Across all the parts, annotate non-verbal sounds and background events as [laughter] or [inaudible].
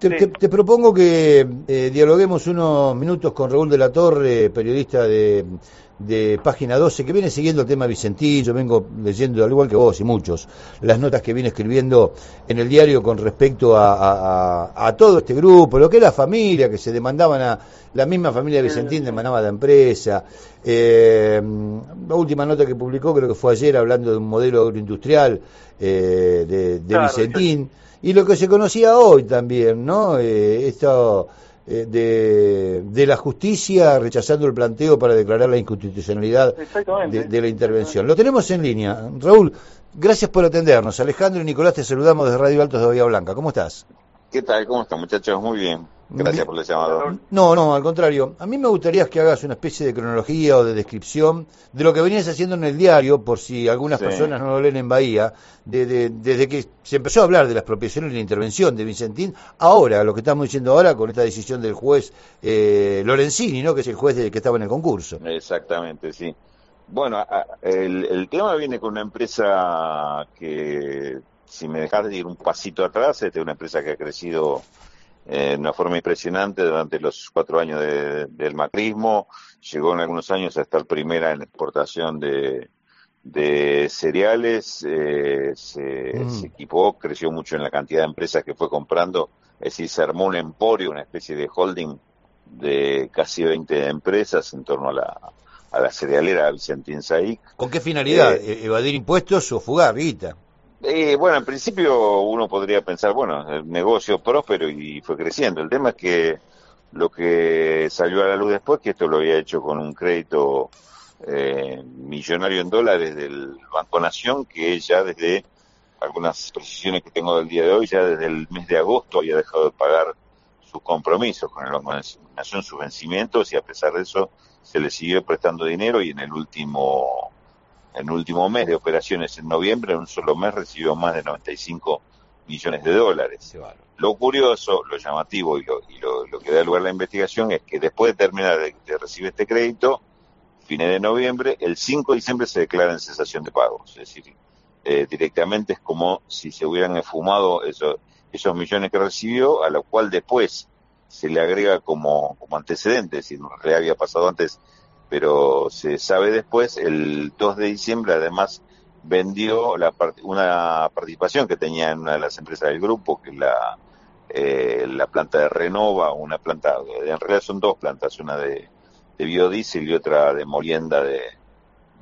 Te, propongo que eh, dialoguemos unos minutos con Raúl de la Torre, periodista de, de Página 12, que viene siguiendo el tema Vicentín, yo vengo leyendo, al igual que vos y muchos, las notas que viene escribiendo en el diario con respecto a, todo este grupo, lo que es la familia, que se demandaban a la misma familia de Vicentín, demandaba a la empresa. Eh, la última nota que publicó, creo que fue ayer, hablando de un modelo agroindustrial eh, de, Vicentín. Y lo que se conocía hoy también, ¿no? Eh, esto eh, de, de, la justicia rechazando el planteo para declarar la inconstitucionalidad de, la intervención. Lo tenemos en línea. Raúl, gracias por atendernos. Alejandro y Nicolás te saludamos desde Radio Altos de Bahía Blanca. ¿Cómo estás? ¿Qué tal? ¿Cómo están muchachos? Muy bien. Gracias por el llamado. No, no, al contrario. A mí me gustaría que hagas una especie de cronología o de descripción de lo que venías haciendo en el diario, por si algunas personas no lo leen en Bahía, desde que se empezó a hablar de la expropiación y la intervención de Vicentín, ahora, lo que estamos diciendo ahora con esta decisión del juez eh, Lorenzini, ¿no? que es el juez que estaba en el concurso. Exactamente, sí. Bueno, el, el tema viene con una empresa que, si me dejas de ir un pasito atrás, es una empresa que ha crecido de una forma impresionante durante los cuatro años del macrismo. Llegó en algunos años a estar primera en exportación de, cereales, eh, se, mm. se, equipó, creció mucho en la cantidad de empresas que fue comprando, es decir, se armó un emporio, una especie de holding de casi 20 empresas en torno a la, a la cerealera Vicentín Saic. ¿Con qué finalidad? Eh, ¿Evadir impuestos o fugar, guita? Eh, bueno, en principio uno podría pensar, bueno, el negocio próspero y fue creciendo. El tema es que lo que salió a la luz después, que esto lo había hecho con un crédito eh, millonario en dólares del Banco Nación, que ya desde algunas precisiones que tengo del día de hoy, ya desde el mes de agosto había dejado de pagar sus compromisos con el Banco Nación, sus vencimientos, y a pesar de eso se le siguió prestando dinero y en el último en el último mes de operaciones en noviembre, en un solo mes recibió más de 95 millones de dólares. Lo curioso, lo llamativo y, lo, lo, que da lugar a la investigación es que después de terminar de, recibir este crédito, fines de noviembre, el 5 de diciembre se declara en cesación de pagos. Es decir, eh, directamente es como si se hubieran esfumado esos, esos millones que recibió, a lo cual después se le agrega como, como antecedente, es decir, no le había pasado antes pero se sabe después, el 2 de diciembre además vendió la una participación que tenía en una de las empresas del grupo, que es la, eh, la planta de Renova, una planta, en realidad son dos plantas, una de, de biodiesel y otra de molienda de,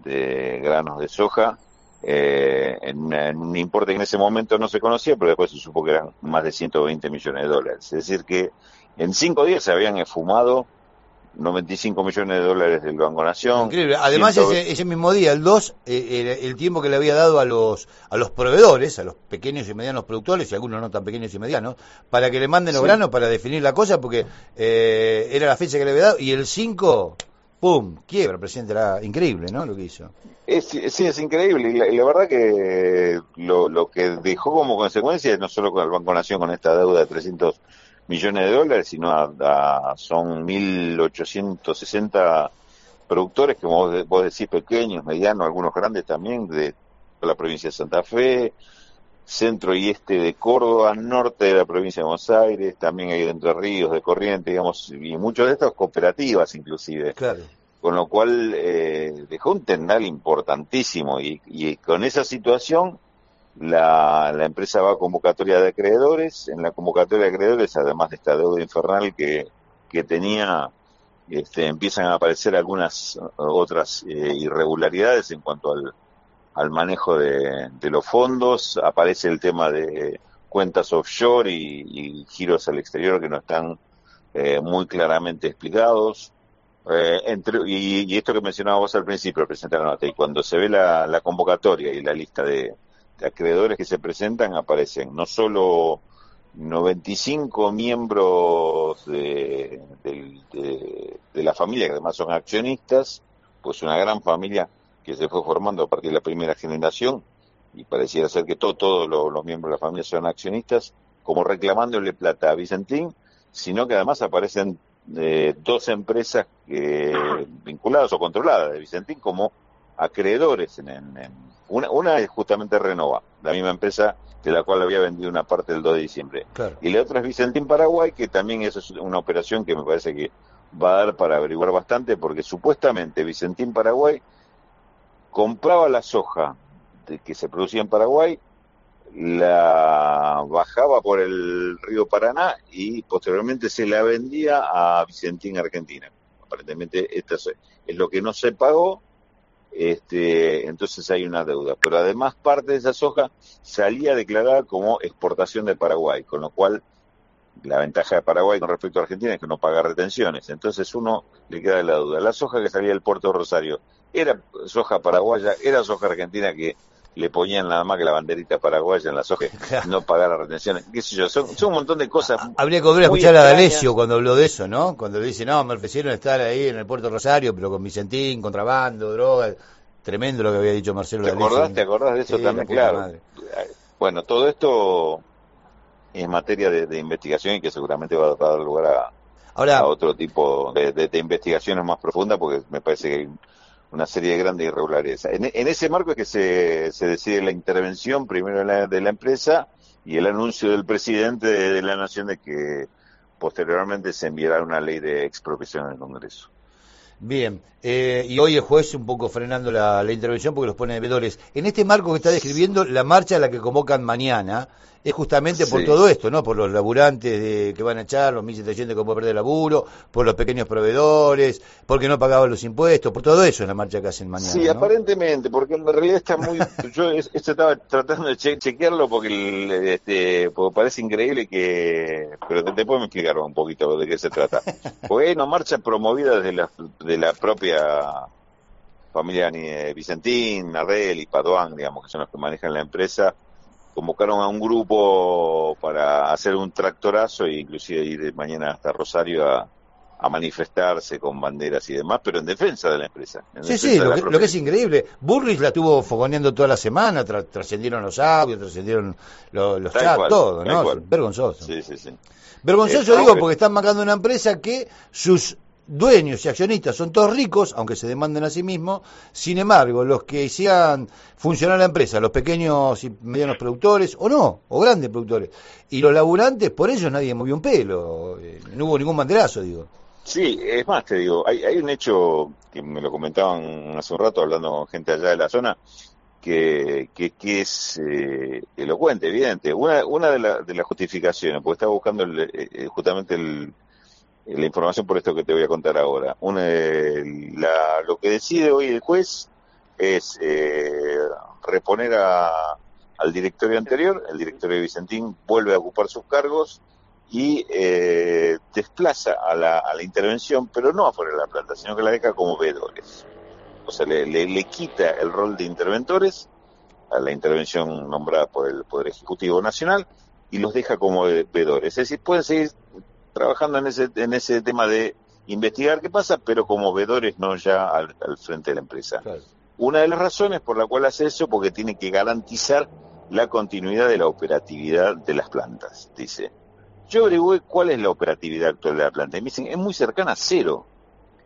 de granos de soja, eh, en, un importe que en ese momento no se conocía, pero después se supo que eran más de 120 millones de dólares. Es decir, que en cinco días se habían esfumado 95 millones de dólares del Banco Nación. Increíble. Además, ese, mismo día, el 2, eh, el, tiempo que le había dado a los, a los proveedores, a los pequeños y medianos productores, y algunos no tan pequeños y medianos, para que le manden los granos para definir la cosa, porque eh, era la fecha que le había dado, y el 5, ¡pum! Quiebra, presidente. Era increíble, ¿no? Lo que hizo. sí, es increíble. Y la, verdad que lo, lo que dejó como consecuencia, no solo con el Banco Nación, con esta deuda de 300 millones de dólares, sino a, son 1.860 productores, que vos, vos decís pequeños, medianos, algunos grandes también, de la provincia de Santa Fe, centro y este de Córdoba, norte de la provincia de Buenos Aires, también hay de Entre Ríos, de Corrientes, digamos, y muchos de estos cooperativas inclusive. Claro. Con lo cual eh, dejó un tendal importantísimo y, y con esa situación la, la, empresa va a convocatoria de acreedores. En la convocatoria de acreedores, además de esta deuda infernal que, que tenía, este, empiezan a aparecer algunas otras eh, irregularidades en cuanto al, al manejo de, de, los fondos. Aparece el tema de cuentas offshore y, giros al exterior que no están eh, muy claramente explicados. Eh, entre, y, y, esto que mencionábamos al principio, presentar la nota, y cuando se ve la, la convocatoria y la lista de, acreedores que se presentan aparecen. No solo 95 miembros de, de, la familia, que además son accionistas, pues una gran familia que se fue formando a partir de la primera generación, y pareciera ser que todos los, miembros de la familia son accionistas, como reclamándole plata a Vicentín, sino que además aparecen eh, dos empresas eh, vinculadas o controladas de Vicentín, como acreedores. En, una, una es justamente Renova, la misma empresa de la cual había vendido una parte el 2 de diciembre. Y la otra es Vicentín Paraguay, que también eso es una operación que me parece que va a dar para averiguar bastante, porque supuestamente Vicentín Paraguay compraba la soja de, que se producía en Paraguay, la bajaba por el río Paraná y posteriormente se la vendía a Vicentín Argentina. Aparentemente esto es lo que no se pagó este, entonces hay una deuda. Pero además parte de esa soja salía declarada como exportación de Paraguay, con lo cual la ventaja de Paraguay con respecto a Argentina es que no paga retenciones. Entonces uno le queda la duda. La soja que salía del puerto de Rosario, ¿era soja paraguaya? ¿Era soja argentina que le ponían nada más que la banderita paraguaya en la soja, [laughs] no pagar las retenciones, qué sé yo, son, un montón de cosas. Habría que volver a escuchar a D'Alessio cuando habló de eso, ¿no? Cuando dice, no, me ofrecieron estar ahí en el puerto Rosario, pero con Vicentín, contrabando, drogas, tremendo lo que había dicho Marcelo ¿Te acordás, ¿Te acordás de eso también? Claro. Bueno, todo esto es materia de, investigación y que seguramente va a dar lugar a, Ahora, a otro tipo de, de, investigaciones más profundas, porque me parece que hay una serie de grandes irregularidades. En, ese marco es que se, decide la intervención primero de la, de la empresa y el anuncio del presidente de, la Nación de que posteriormente se enviará una ley de expropiación el Congreso. Bien, eh, y hoy el juez un poco frenando la, la, intervención porque los pone deudores. En este marco que está describiendo, la marcha a la que convocan mañana, es justamente por todo esto, ¿no? Por los laburantes de, que van a echar, los 1.700 que pueden perder laburo, por los pequeños proveedores, porque no pagaban los impuestos, por todo eso es la marcha que hacen mañana. Sí, aparentemente, porque en realidad está muy. [laughs] yo estaba tratando de chequearlo porque, este, parece increíble que. Pero te, puedo explicar un poquito de qué se trata. [laughs] Hay una marcha promovida desde la, de la propia familia Vicentín, Narrel y Paduán, digamos, que son los que manejan la empresa convocaron a un grupo para hacer un tractorazo e inclusive ir mañana hasta Rosario a, manifestarse con banderas y demás, pero en defensa de la empresa. Sí, sí, lo que, es increíble. Burris la estuvo fogoneando toda la semana, trascendieron los audios, trascendieron los, chats, todo, ¿no? Vergonzoso. Sí, sí, sí. Vergonzoso digo porque están marcando una empresa que sus dueños y accionistas son todos ricos, aunque se demanden a sí mismos, sin embargo, los que hicieran funcionar la empresa, los pequeños y medianos productores, o no, o grandes productores, y los laburantes, por ellos nadie movió un pelo, eh, no hubo ningún banderazo, digo. Sí, es más, te digo, hay, hay un hecho que me lo comentaban hace un rato hablando con gente allá de la zona, que, que, es eh, elocuente, evidente. Una, una de, de las justificaciones, porque estaba buscando eh, justamente el, la información por esto que te voy a contar ahora. Una, la, lo que decide hoy el juez es eh, reponer al directorio anterior, el directorio de Vicentín vuelve a ocupar sus cargos y eh, desplaza a la, a la intervención, pero no afuera de la planta, sino que la deja como vedores. O sea, le, le, quita el rol de interventores a la intervención nombrada por el Poder Ejecutivo Nacional y los deja como vedores. Es decir, pueden seguir trabajando en ese, en ese tema de investigar qué pasa, pero como vedores, no ya al, frente de la empresa. Una de las razones por la cual hace eso, porque tiene que garantizar la continuidad de la operatividad de las plantas, dice. Yo averigué cuál es la operatividad actual de la planta y me dicen, es muy cercana a cero.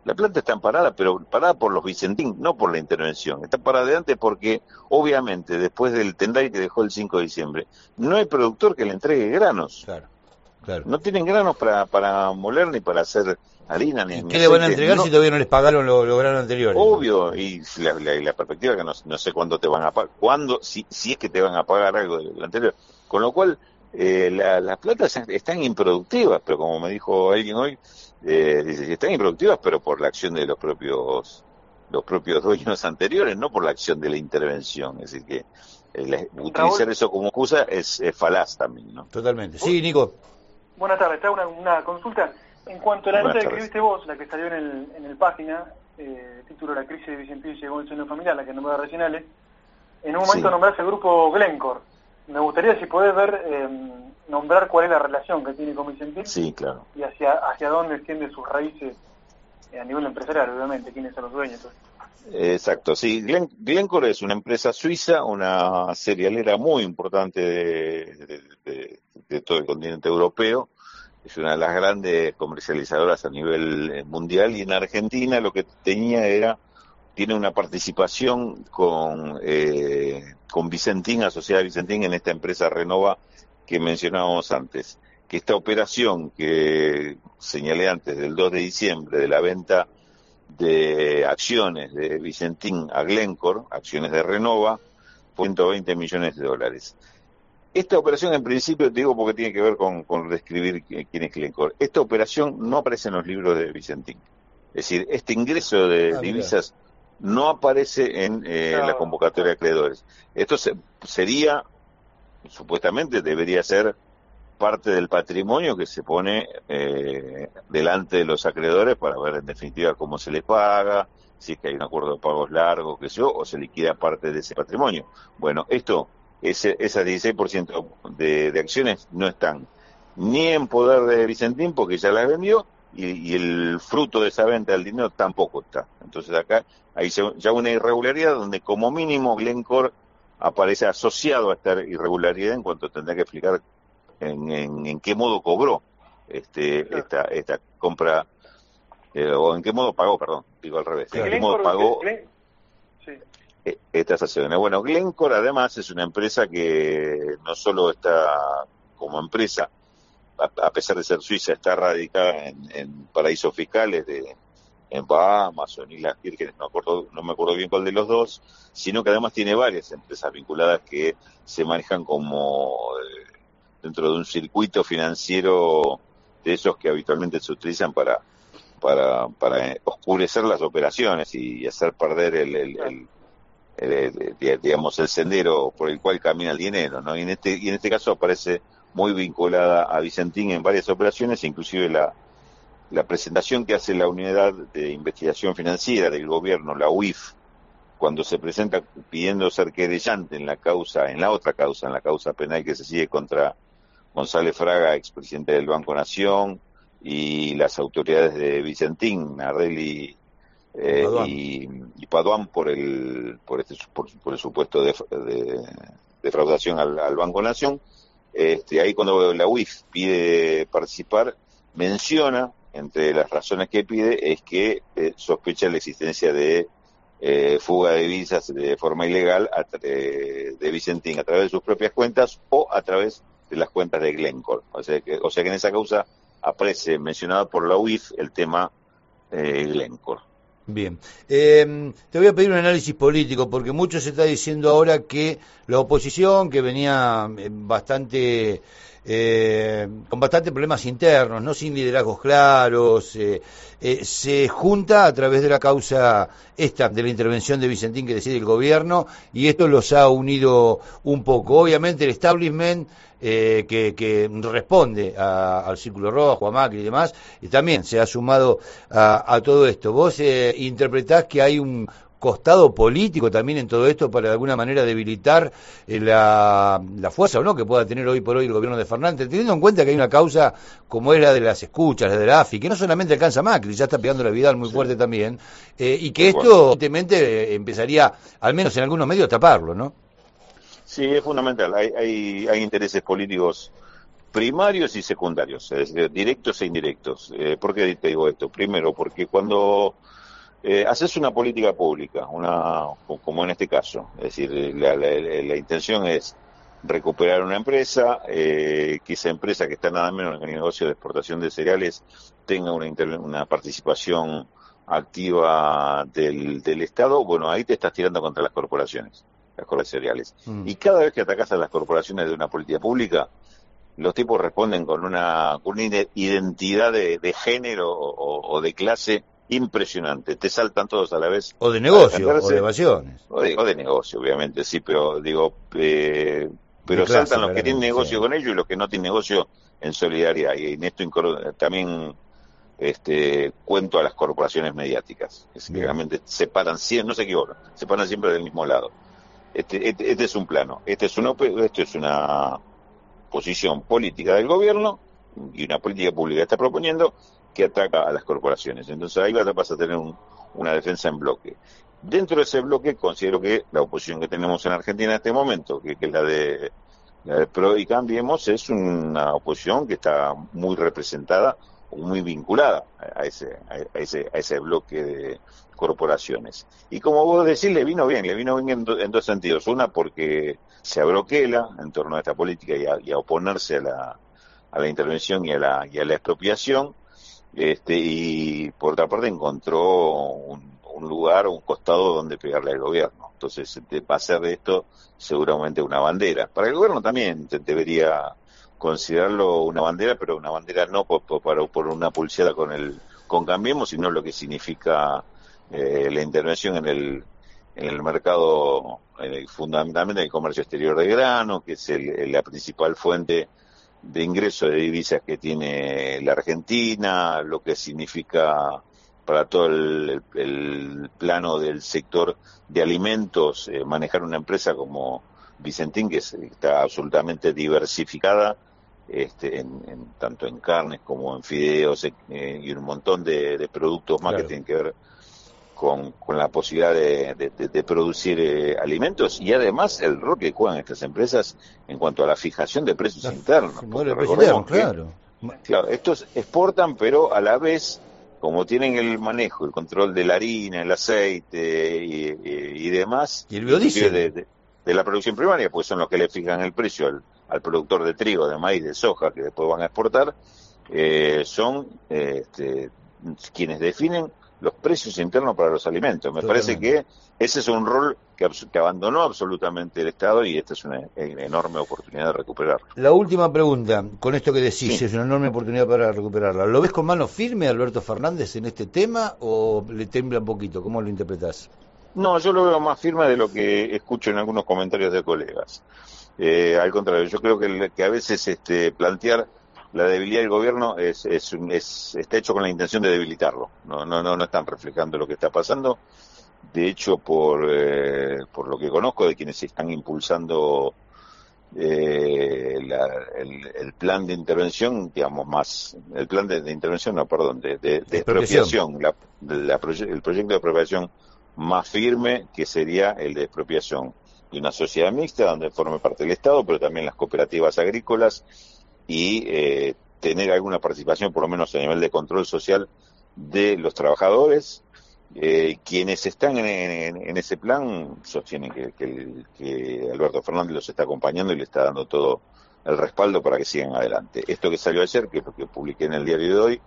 La planta está parada, pero parada por los Vicentín, no por la intervención. Está parada de antes porque, obviamente, después del tendai que dejó el 5 de diciembre, no hay productor que le entregue granos. Claro. No tienen granos para, para moler ni para hacer harina. Ni, ¿Qué le van a entregar si todavía no les pagaron los, granos anteriores? Obvio, y la, la, perspectiva que no, sé cuándo te van a pagar, cuándo, si, si es que te van a pagar algo del anterior. Con lo cual, eh, las plantas están improductivas, pero como me dijo alguien hoy, eh, dice, están improductivas, pero por la acción de los propios los propios dueños [laughs] anteriores, no por la acción de la intervención. Es decir, que eh, utilizar eso como excusa es, es falaz también, ¿no? Totalmente. Sí, Nico. Buenas tardes, te hago una, consulta. En cuanto a la nota que escribiste vos, la que salió en el, en el página, eh, título La crisis de Vicentín llegó el seno familiar, la que nombraba recién en un momento nombraste el grupo Glencore. Me gustaría si podés ver, eh, nombrar cuál es la relación que tiene con Vicentín. Sí, claro. Y hacia, hacia dónde extiende sus raíces eh, a nivel empresarial, obviamente, quiénes son los dueños. Exacto, sí. Glencore es una empresa suiza, una serialera muy importante de, de todo el continente europeo. Es una de las grandes comercializadoras a nivel eh, mundial y en Argentina lo que tenía era tiene una participación con, eh, con Vicentín, asociada Vicentín, en esta empresa Renova que mencionábamos antes. Que esta operación que señalé antes, del 2 de diciembre, de la venta de acciones de Vicentín a Glencore, acciones de Renova, 120 millones de dólares. Esta operación, en principio, digo porque tiene que ver con, con describir quién es Glencore. Esta operación no aparece en los libros de Vicentín. Es decir, este ingreso de ah, divisas no aparece en eh, la convocatoria de acreedores. Esto sería, supuestamente, debería ser parte del patrimonio que se pone eh, delante de los acreedores para ver en definitiva cómo se les paga, si es que hay un acuerdo de pagos largo, que sé o se liquida parte de ese patrimonio. Bueno, esto ese, esas 16% de, de acciones no están ni en poder de Vicentín porque ya las vendió y, el fruto de esa venta del dinero tampoco está. Entonces acá hay ya una irregularidad donde como mínimo Glencore aparece asociado a esta irregularidad en cuanto tendrá que explicar en, en, qué modo cobró este, esta, esta compra eh, o en qué modo pagó, perdón, digo al revés, en qué modo pagó e, estas acciones. Bueno, Glencore además es una empresa que no solo está como empresa, a, pesar de ser suiza, está radicada en, paraísos fiscales de en Bahamas o en Islas Vírgenes, no, acuerdo, no me acuerdo bien cuál de los dos, sino que además tiene varias empresas vinculadas que se manejan como eh, dentro de un circuito financiero de esos que habitualmente se utilizan para para, para oscurecer las operaciones y hacer perder el digamos, el sendero por el cual camina el dinero, ¿no? Y en este, y en este caso aparece muy vinculada a Vicentín en varias operaciones, inclusive la, la presentación que hace la Unidad de Investigación Financiera del Gobierno, la UIF, cuando se presenta pidiendo ser querellante en la causa, en la otra causa, en la causa penal que se sigue contra González Fraga, expresidente del Banco Nación, y las autoridades de Vicentín, Arreli eh, y, y, Paduán por el, por este, por, el supuesto de, defraudación al, Banco Nación. Este, ahí cuando la UIF pide participar, menciona, entre las razones que pide, es que eh, sospecha la existencia de eh, fuga de divisas de forma ilegal de, de Vicentín a través de sus propias cuentas o a través de las cuentas de Glencore. O sea que, o sea que en esa causa aparece mencionado por la UIF el tema eh, Glencore. Bien, eh, te voy a pedir un análisis político porque mucho se está diciendo ahora que la oposición, que venía eh, bastante eh, con bastantes problemas internos, no sin liderazgos claros, eh, eh, se junta a través de la causa esta, de la intervención de Vicentín que decide el gobierno, y esto los ha unido un poco. Obviamente el establishment eh, que, responde al Círculo Rojo, a Macri y demás, y también se ha sumado a, a todo esto. ¿Vos eh, interpretás que hay un, costado político también en todo esto para de alguna manera debilitar eh, la, la, fuerza o no que pueda tener hoy por hoy el gobierno de Fernández, teniendo en cuenta que hay una causa como es la de las escuchas, la de la AFI, que no solamente alcanza a Macri, ya está pegando la vida muy fuerte también, eh, y que esto evidentemente eh, empezaría, al menos en algunos medios, a taparlo, ¿no? Sí, es fundamental. Hay, hay, hay intereses políticos primarios y secundarios, es decir, directos e indirectos. ¿Por qué te digo esto? Primero, porque cuando eh, haces una política pública, una como en este caso. Es decir, la, intención es recuperar una empresa, eh, que esa empresa que está nada menos en el negocio de exportación de cereales tenga una, una participación activa del, del Estado, bueno, ahí te estás tirando contra las corporaciones, las corporaciones cereales. Mm. Y cada vez que atacas a las corporaciones de una política pública, los tipos responden con una, una identidad de, género o, de clase impresionante. Te saltan todos a la vez. O de negocio, o de evasiones. O de, negocio, obviamente, sí, pero digo, eh, pero saltan los que tienen negocio con ellos y los que no tienen negocio en solidaridad. Y en esto también este, cuento a las corporaciones mediáticas, que realmente se paran siempre, no se equivocan, se paran siempre del mismo lado. Este, este, este, es un plano, este es, un, esto es una posición política del gobierno y una política pública que está proponiendo que ataca a las corporaciones. Entonces ahí vas a tener una defensa en bloque. Dentro de ese bloque considero que la oposición que tenemos en Argentina en este momento, que, es la de, la de PRO y Cambiemos, es una oposición que está muy representada muy vinculada a ese, a ese, a ese bloque de corporaciones. Y como vos decís, le vino bien, le vino bien en, dos sentidos. Una, porque se abroquela en torno a esta política y a, oponerse a la, a la intervención y a la, y a la expropiación. Este, y por otra parte encontró un, un lugar, un costado donde pegarle al gobierno. Entonces va a ser de esto seguramente una bandera. Para el gobierno también debería considerarlo una bandera, pero una bandera no por, por, una pulseada con el con Cambiemos, sino lo que significa eh, la intervención en el, en el mercado, fundamentalmente en el comercio exterior de grano, que es la principal fuente de ingreso de divisas que tiene la Argentina, lo que significa para todo el, plano del sector de alimentos, eh, manejar una empresa como Vicentín, que está absolutamente diversificada, este, en, tanto en carnes como en fideos eh, y un montón de, productos más que tienen que ver con, la posibilidad de, producir eh, alimentos y además el rol que juegan estas empresas en cuanto a la fijación de precios internos. claro. claro, estos exportan, pero a la vez como tienen el manejo, el control de la harina, el aceite y, demás, y el biodiesel. De, de, la producción primaria, pues son los que le fijan el precio al, al productor de trigo, de maíz, de soja, que después van a exportar, eh, son este, quienes definen los precios internos para los alimentos. Me parece que ese es un rol que, abandonó absolutamente el Estado y esta es una enorme oportunidad de recuperarlo. La última pregunta, con esto que decís, es una enorme oportunidad para recuperarla. ¿Lo ves con mano firme Alberto Fernández en este tema o le tembla un poquito? ¿Cómo lo interpretás? No, yo lo veo más firme de lo que escucho en algunos comentarios de colegas. Eh, al contrario, yo creo que, que a veces este, plantear la debilidad del gobierno es, es, es, está hecho con la intención de debilitarlo. No, no, no, no están reflejando lo que está pasando. De hecho, por, eh, por lo que conozco de quienes están impulsando eh, el, plan de intervención, digamos, más, el plan de, intervención, no, perdón, de, de, expropiación, la, el proyecto de expropiación más firme que sería el de expropiación de una sociedad mixta donde forme parte del Estado, pero también las cooperativas agrícolas y eh, tener alguna participación, por lo menos a nivel de control social, de los trabajadores. Eh, quienes están en, ese plan sostienen que, Alberto Fernández los está acompañando y le está dando todo el respaldo para que sigan adelante. Esto que salió ayer, que que publiqué en el diario de hoy,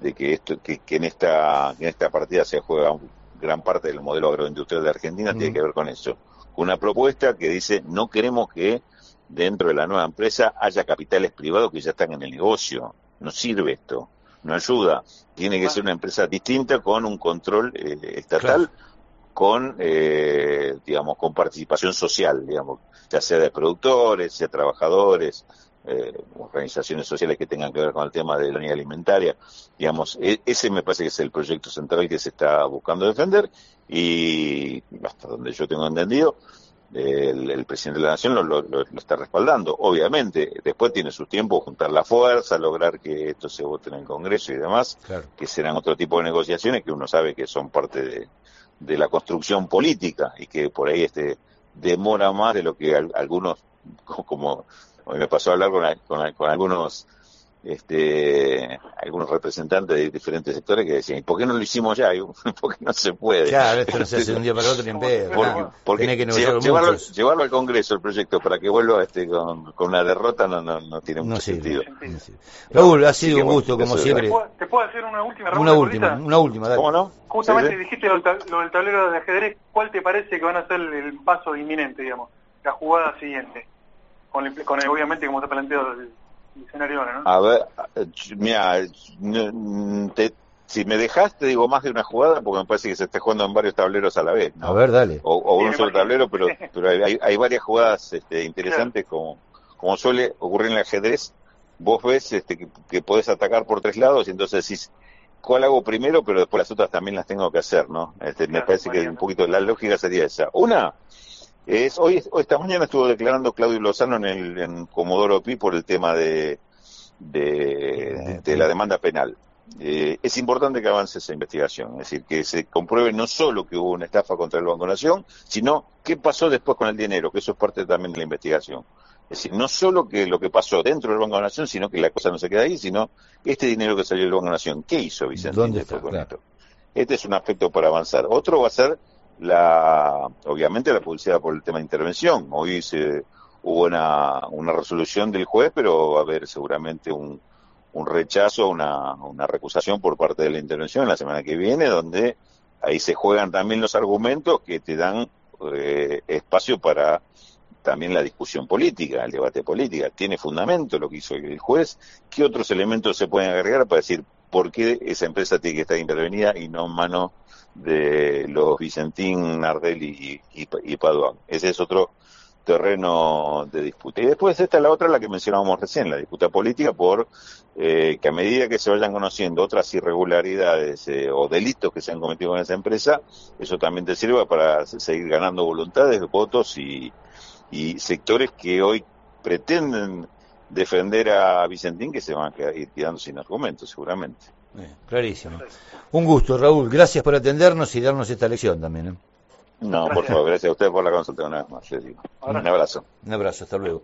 de que esto que, en esta en esta partida se juega gran parte del modelo agroindustrial de Argentina tiene que ver con eso. Una propuesta que dice no queremos que dentro de la nueva empresa haya capitales privados que ya están en el negocio. No sirve esto, no ayuda. Tiene que ser una empresa distinta con un control eh, estatal, con, eh, digamos, con participación social, digamos, ya sea de productores, sea trabajadores, eh, organizaciones sociales que tengan que ver con el tema de la unidad alimentaria. Digamos, e, ese me parece que es el proyecto central que se está buscando defender y hasta donde yo tengo entendido, el, presidente de la Nación lo, está respaldando. Obviamente, después tiene su tiempo juntar la fuerza, lograr que esto se vote en el Congreso y demás, que serán otro tipo de negociaciones que uno sabe que son parte de, de la construcción política y que por ahí este demora más de lo que algunos, como hoy me pasó a hablar con, con algunos este, algunos representantes de diferentes sectores que decían, ¿y por qué no lo hicimos ya? [laughs] porque no se puede. Claro, esto no se hace de un día para otro ni en pedo. Porque, que llevarlo, llevarlo, al Congreso el proyecto para que vuelva este, con, con una derrota no, no, no tiene mucho sentido. Raúl, ha sido un gusto, como siempre. ¿Te puedo, hacer una última? Una última, una última, dale. ¿Cómo no? Justamente dijiste lo, del tablero de ajedrez, ¿cuál te parece que van a ser el paso inminente, digamos, la jugada siguiente? Con, el, con el, obviamente, como se ha planteado el a ver, mira, si me dejaste, digo más de una jugada, porque me parece que se está jugando en varios tableros a la vez. A ver, dale. O, un solo tablero, pero, [laughs] pero hay, hay varias jugadas este, interesantes, como, como suele ocurrir en el ajedrez. Vos ves este, que, que podés atacar por tres lados y entonces decís, ¿cuál hago primero? Pero después las otras también las tengo que hacer, ¿no? Este, me parece que un poquito la lógica sería esa. Una, es, hoy, esta mañana estuvo declarando Claudio Lozano en, el, en Comodoro Pi por el tema de, de, la demanda penal. Eh, es importante que avance esa investigación, es decir, que se compruebe no solo que hubo una estafa contra el Banco Nación, sino qué pasó después con el dinero, que eso es parte también de la investigación. Es decir, no solo que lo que pasó dentro del Banco Nación, sino que la cosa no se queda ahí, sino este dinero que salió del Banco Nación, ¿qué hizo Vicente? ¿Dónde está? Este es un aspecto para avanzar. Otro va a ser la, obviamente la publicidad por el tema de intervención. Hoy se, hubo una, una resolución del juez, pero va a haber seguramente un, un rechazo, una, una recusación por parte de la intervención la semana que viene, donde ahí se juegan también los argumentos que te dan eh, espacio para también la discusión política, el debate político. Tiene fundamento lo que hizo el juez. ¿Qué otros elementos se pueden agregar para decir por qué esa empresa tiene que estar intervenida y no en manos de los Vicentín, Nardel y, y, y? Ese es otro terreno de disputa. Y después esta es la otra, la que mencionábamos recién, la disputa política, por eh, que a medida que se vayan conociendo otras irregularidades eh, o delitos que se han cometido en esa empresa, eso también te sirva para seguir ganando voluntades, votos y, y sectores que hoy pretenden defender a Vicentín que se van a ir quedando sin argumentos, seguramente. clarísimo. Un gusto, Raúl. Gracias por atendernos y darnos esta lección también. ¿eh? No, por favor, gracias a usted por la consulta una vez más. Un abrazo. Un abrazo, hasta luego.